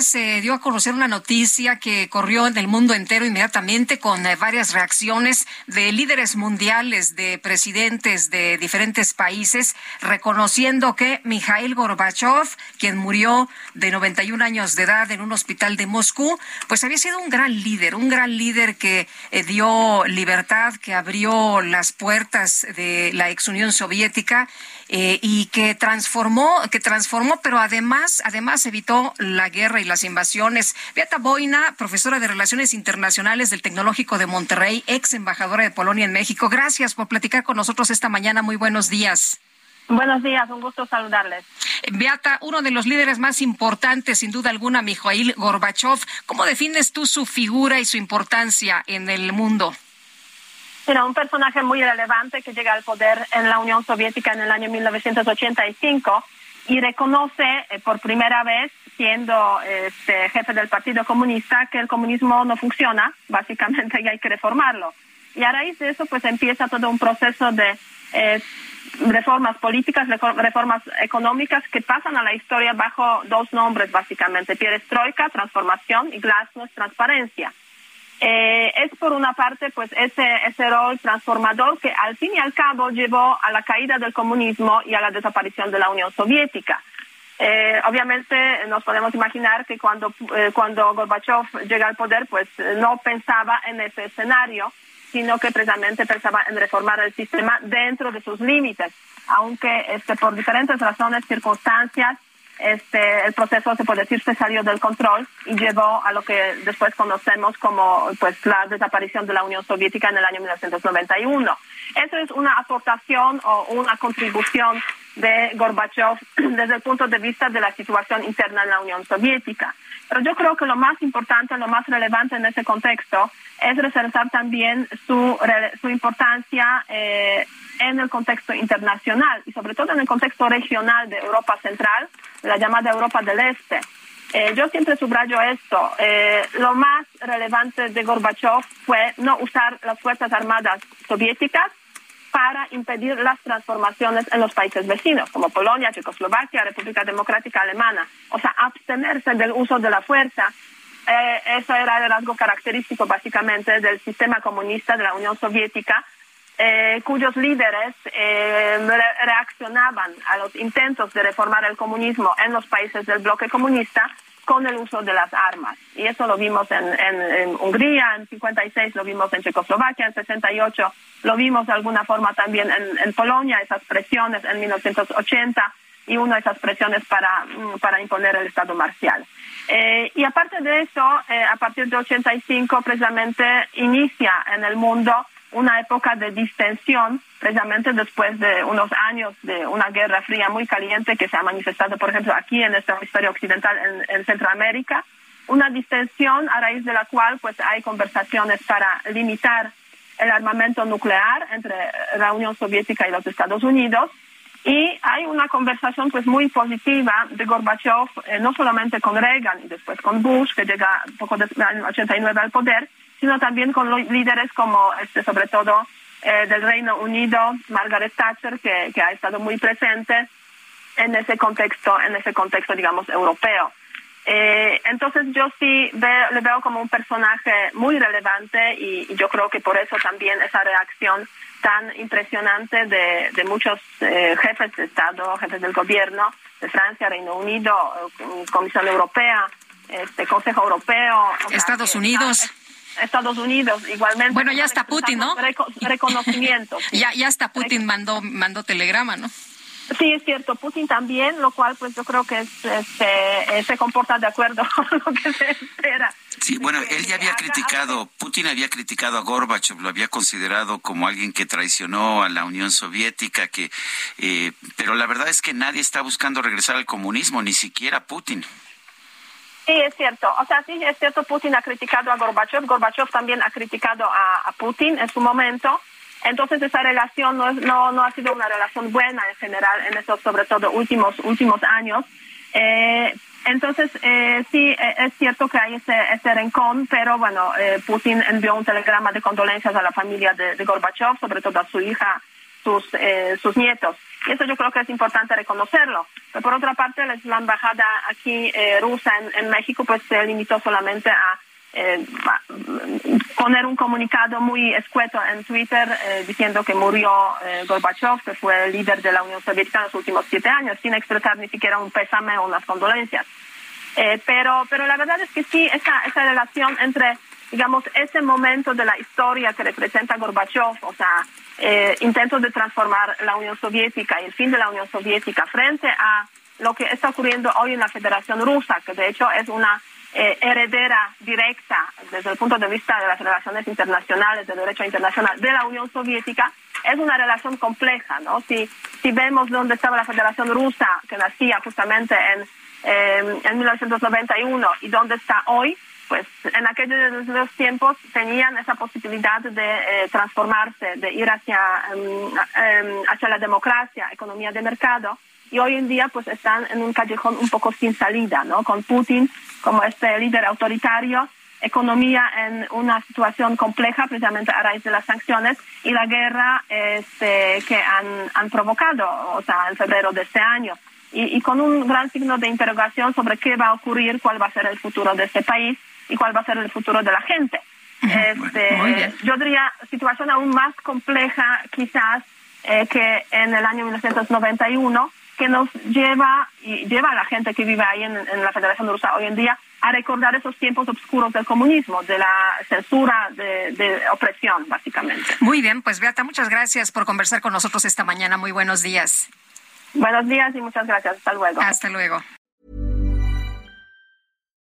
Se dio a conocer una noticia que corrió en el mundo entero inmediatamente con eh, varias reacciones de líderes mundiales, de presidentes de diferentes países, reconociendo que Mikhail Gorbachev, quien murió de 91 años de edad en un hospital de Moscú, pues había sido un gran líder, un gran líder que eh, dio libertad, que abrió las puertas de la ex Unión Soviética eh, y que transformó, que transformó, pero además, además evitó la guerra y las invasiones. Beata Boina, profesora de Relaciones Internacionales del Tecnológico de Monterrey, ex embajadora de Polonia en México. Gracias por platicar con nosotros esta mañana. Muy buenos días. Buenos días, un gusto saludarles. Beata, uno de los líderes más importantes, sin duda alguna, Mikhail Gorbachev. ¿Cómo defines tú su figura y su importancia en el mundo? Era un personaje muy relevante que llega al poder en la Unión Soviética en el año 1985 y reconoce eh, por primera vez, siendo este, jefe del Partido Comunista, que el comunismo no funciona, básicamente, y hay que reformarlo. Y a raíz de eso, pues empieza todo un proceso de eh, reformas políticas, reformas económicas que pasan a la historia bajo dos nombres, básicamente: perestroika, transformación, y glasnost, transparencia. Eh, es por una parte pues ese, ese rol transformador que al fin y al cabo llevó a la caída del comunismo y a la desaparición de la Unión Soviética. Eh, obviamente nos podemos imaginar que cuando, eh, cuando Gorbachev llega al poder pues no pensaba en ese escenario, sino que precisamente pensaba en reformar el sistema dentro de sus límites, aunque este, por diferentes razones, circunstancias, este, el proceso, se puede decir, se salió del control y llevó a lo que después conocemos como pues, la desaparición de la Unión Soviética en el año 1991. Eso es una aportación o una contribución de Gorbachev desde el punto de vista de la situación interna en la Unión Soviética. Pero yo creo que lo más importante, lo más relevante en ese contexto es resaltar también su, su importancia eh, en el contexto internacional y sobre todo en el contexto regional de Europa Central, la llamada Europa del Este. Eh, yo siempre subrayo esto. Eh, lo más relevante de Gorbachev fue no usar las Fuerzas Armadas soviéticas para impedir las transformaciones en los países vecinos, como Polonia, Checoslovaquia, República Democrática Alemana. O sea, abstenerse del uso de la fuerza. Eh, eso era el rasgo característico básicamente del sistema comunista de la Unión Soviética eh, cuyos líderes eh, reaccionaban a los intentos de reformar el comunismo en los países del bloque comunista con el uso de las armas. Y eso lo vimos en, en, Hungría, en 56 lo vimos en Checoslovaquia, en 68 lo vimos de alguna forma también en, en Polonia, esas presiones en 1980 y una de esas presiones para, mm, para imponer el Estado marcial. Eh, y aparte de eso, a partir de 85 precisamente inicia en el mundo una época de distensión, precisamente después de unos años de una guerra fría muy caliente que se ha manifestado, por ejemplo, aquí en esta historia occidental, en, Centroamérica, una distensión a raíz de la cual pues hay conversaciones para limitar el armamento nuclear entre la Unión Soviética y los Estados Unidos. Y hay una conversación pues muy positiva de Gorbachev eh, no solamente con Reagan y después con Bush que llega poco después del año 89 al poder sino también con los líderes como, este, sobre todo, eh, del Reino Unido, Margaret Thatcher, que, que, ha estado muy presente en ese contexto, en ese contexto, digamos, europeo. Eh, entonces yo sí le veo como un personaje muy relevante y, yo creo que por eso también esa reacción tan impresionante de, de muchos eh, jefes de Estado, jefes del gobierno de Francia, Reino Unido, Comisión Europea, este Consejo Europeo, Estados Unidos. Estados Unidos igualmente. Bueno, ya está Putin, ¿no? reconocimiento. ya, ya está Putin mandó, mandó telegrama, ¿no? Sí, es cierto. Putin también, lo cual pues yo creo que este, se comporta de acuerdo con lo que se espera. Sí, bueno, él ya había criticado, Putin había criticado a Gorbachev, lo había considerado como alguien que traicionó a la Unión Soviética, que, eh, pero la verdad es que nadie está buscando regresar al comunismo, ni siquiera Putin. Sí, es cierto. O sea, sí, es cierto, Putin ha criticado a Gorbachev, Gorbachev también ha criticado a, Putin en su momento. Entonces esa relación no, no, no ha sido una relación buena en general en esos, sobre todo, últimos, últimos años. Eh, entonces, eh, sí, eh, es cierto que hay ese, ese rencón, pero bueno, eh, Putin envió un telegrama de condolencias a la familia de, de Gorbachev, sobre todo a su hija, sus, eh, sus nietos. Y eso yo creo que es importante reconocerlo. Pero por otra parte, la embajada aquí eh, rusa en, México pues se limitó solamente a eh, poner un comunicado muy escueto en Twitter eh, diciendo que murió Gorbachev, que fue el líder de la Unión Soviética en los últimos siete años, sin expresar ni siquiera un pésame o unas condolencias. Pero, pero la verdad es que sí, esa, esa relación entre, digamos, ese momento de la historia que representa Gorbachev, o sea, eh, intentos de transformar la Unión Soviética y el fin de la Unión Soviética frente a lo que está ocurriendo hoy en la Federación Rusa, que de hecho es una eh, heredera directa desde el punto de vista de las relaciones internacionales, del derecho internacional de la Unión Soviética, es una relación compleja, ¿no? Si, si vemos dónde estaba la Federación Rusa, que nacía justamente en, eh, en 1991, y dónde está hoy, pues en aquellos tiempos tenían esa posibilidad de eh, transformarse, de ir hacia, um, um, hacia la democracia, economía de mercado, y hoy en día pues están en un callejón un poco sin salida, ¿no? Con Putin como este líder autoritario, economía en una situación compleja precisamente a raíz de las sanciones y la guerra este, que han, han provocado, o sea, en febrero de este año. Y, y, con un gran signo de interrogación sobre qué va a ocurrir, cuál va a ser el futuro de este país y cuál va a ser el futuro de la gente. Este, yo diría situación aún más compleja quizás eh, que en el año 1991 que nos lleva y lleva a la gente que vive ahí en, en la Federación de Rusia hoy en día a recordar esos tiempos oscuros del comunismo, de la censura, de, de, opresión, básicamente. Muy bien, pues Beata, muchas gracias por conversar con nosotros esta mañana. Muy buenos días. Buenos días y muchas gracias. Hasta luego. Hasta luego.